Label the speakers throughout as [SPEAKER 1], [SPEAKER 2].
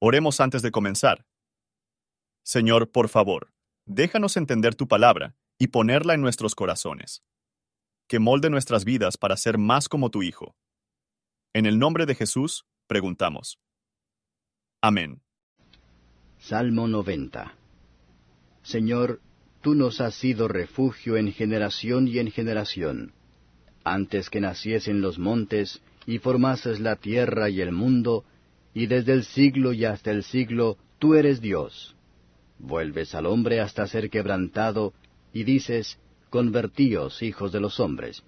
[SPEAKER 1] Oremos antes de comenzar. Señor, por favor, déjanos entender tu palabra y ponerla en nuestros corazones. Que molde nuestras vidas para ser más como tu Hijo. En el nombre de Jesús, preguntamos. Amén.
[SPEAKER 2] Salmo 90 Señor, tú nos has sido refugio en generación y en generación. Antes que naciesen los montes, y formases la tierra y el mundo, y desde el siglo y hasta el siglo tú eres Dios. Vuelves al hombre hasta ser quebrantado, y dices, Convertíos, hijos de los hombres.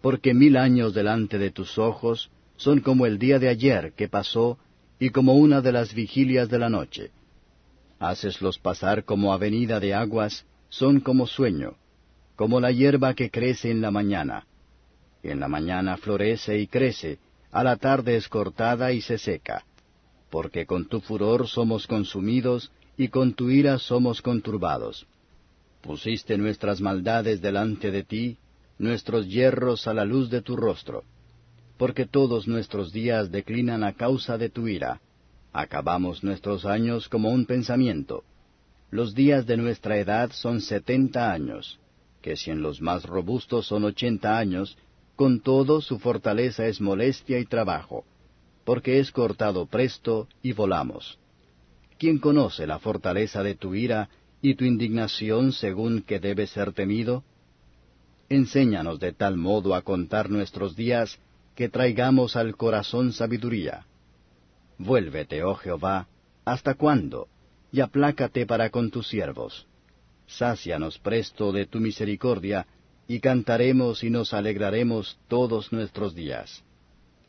[SPEAKER 2] Porque mil años delante de tus ojos son como el día de ayer que pasó, y como una de las vigilias de la noche. Haceslos pasar como avenida de aguas, son como sueño, como la hierba que crece en la mañana. En la mañana florece y crece, a la tarde es cortada y se seca porque con tu furor somos consumidos, y con tu ira somos conturbados. Pusiste nuestras maldades delante de ti, nuestros hierros a la luz de tu rostro. Porque todos nuestros días declinan a causa de tu ira. Acabamos nuestros años como un pensamiento. Los días de nuestra edad son setenta años, que si en los más robustos son ochenta años, con todo su fortaleza es molestia y trabajo porque es cortado presto y volamos. ¿Quién conoce la fortaleza de tu ira y tu indignación según que debe ser temido? Enséñanos de tal modo a contar nuestros días que traigamos al corazón sabiduría. Vuélvete, oh Jehová, ¿hasta cuándo? Y aplácate para con tus siervos. Sácianos presto de tu misericordia, y cantaremos y nos alegraremos todos nuestros días.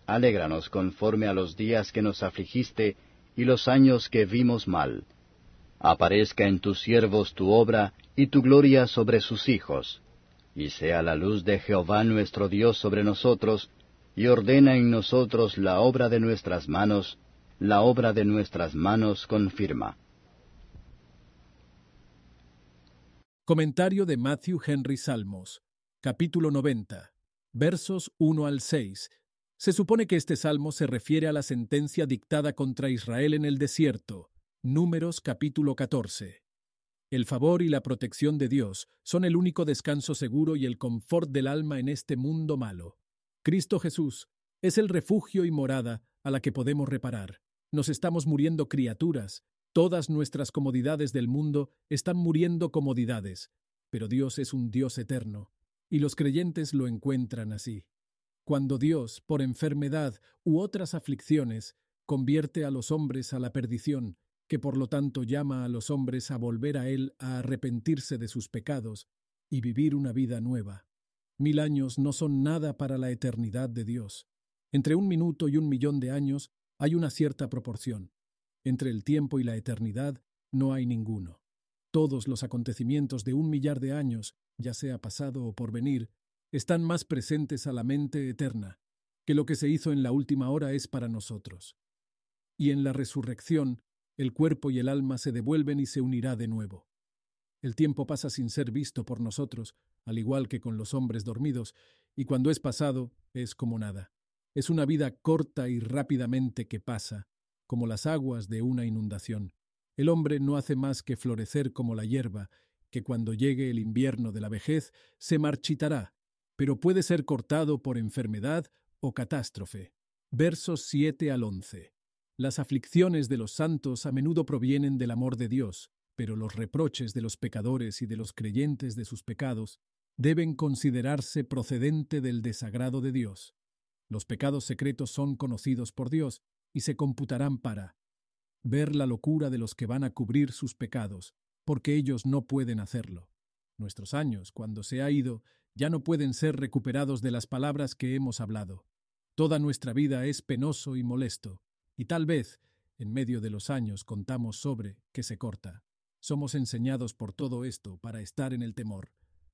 [SPEAKER 2] Alégranos conforme a los días que nos afligiste y los años que vimos mal. Aparezca en tus siervos tu obra y tu gloria sobre sus hijos. Y sea la luz de Jehová nuestro Dios sobre nosotros, y ordena en nosotros la obra de nuestras manos, la obra de nuestras manos confirma.
[SPEAKER 3] Comentario de Matthew Henry Salmos, capítulo 90, versos 1 al 6 se supone que este salmo se refiere a la sentencia dictada contra Israel en el desierto, Números capítulo 14. El favor y la protección de Dios son el único descanso seguro y el confort del alma en este mundo malo. Cristo Jesús es el refugio y morada a la que podemos reparar. Nos estamos muriendo criaturas, todas nuestras comodidades del mundo están muriendo comodidades, pero Dios es un Dios eterno, y los creyentes lo encuentran así. Cuando Dios, por enfermedad u otras aflicciones, convierte a los hombres a la perdición, que por lo tanto llama a los hombres a volver a Él a arrepentirse de sus pecados y vivir una vida nueva. Mil años no son nada para la eternidad de Dios. Entre un minuto y un millón de años hay una cierta proporción. Entre el tiempo y la eternidad no hay ninguno. Todos los acontecimientos de un millar de años, ya sea pasado o por venir, están más presentes a la mente eterna, que lo que se hizo en la última hora es para nosotros. Y en la resurrección, el cuerpo y el alma se devuelven y se unirá de nuevo. El tiempo pasa sin ser visto por nosotros, al igual que con los hombres dormidos, y cuando es pasado, es como nada. Es una vida corta y rápidamente que pasa, como las aguas de una inundación. El hombre no hace más que florecer como la hierba, que cuando llegue el invierno de la vejez se marchitará pero puede ser cortado por enfermedad o catástrofe. Versos 7 al 11. Las aflicciones de los santos a menudo provienen del amor de Dios, pero los reproches de los pecadores y de los creyentes de sus pecados deben considerarse procedente del desagrado de Dios. Los pecados secretos son conocidos por Dios y se computarán para ver la locura de los que van a cubrir sus pecados, porque ellos no pueden hacerlo. Nuestros años, cuando se ha ido, ya no pueden ser recuperados de las palabras que hemos hablado. Toda nuestra vida es penoso y molesto, y tal vez, en medio de los años, contamos sobre que se corta. Somos enseñados por todo esto para estar en el temor.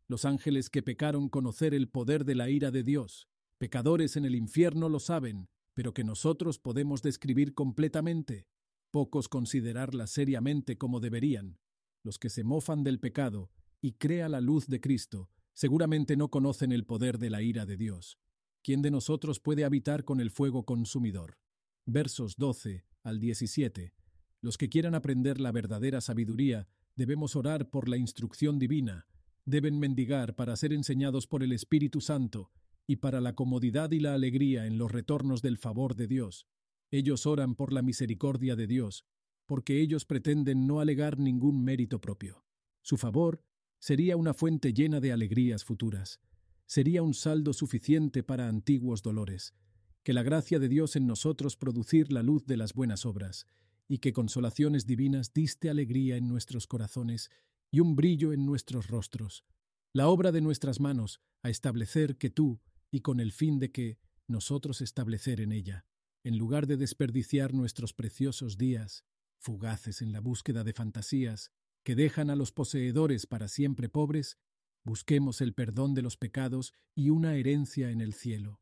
[SPEAKER 3] Los ángeles que pecaron conocer el poder de la ira de Dios. Pecadores en el infierno lo saben, pero que nosotros podemos describir completamente. Pocos considerarla seriamente como deberían. Los que se mofan del pecado y crea la luz de Cristo seguramente no conocen el poder de la ira de Dios. ¿Quién de nosotros puede habitar con el fuego consumidor? Versos 12 al 17. Los que quieran aprender la verdadera sabiduría, debemos orar por la instrucción divina, deben mendigar para ser enseñados por el Espíritu Santo y para la comodidad y la alegría en los retornos del favor de Dios. Ellos oran por la misericordia de Dios, porque ellos pretenden no alegar ningún mérito propio. Su favor sería una fuente llena de alegrías futuras, sería un saldo suficiente para antiguos dolores, que la gracia de Dios en nosotros producir la luz de las buenas obras, y que consolaciones divinas diste alegría en nuestros corazones y un brillo en nuestros rostros, la obra de nuestras manos, a establecer que tú, y con el fin de que nosotros establecer en ella, en lugar de desperdiciar nuestros preciosos días, fugaces en la búsqueda de fantasías, que dejan a los poseedores para siempre pobres, busquemos el perdón de los pecados y una herencia en el cielo.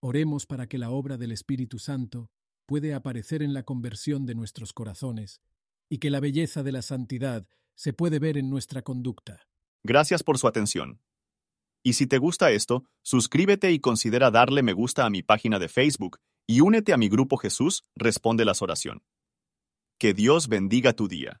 [SPEAKER 3] Oremos para que la obra del Espíritu Santo puede aparecer en la conversión de nuestros corazones y que la belleza de la santidad se puede ver en nuestra conducta.
[SPEAKER 1] Gracias por su atención. Y si te gusta esto, suscríbete y considera darle me gusta a mi página de Facebook y únete a mi grupo Jesús Responde las Oración. Que Dios bendiga tu día.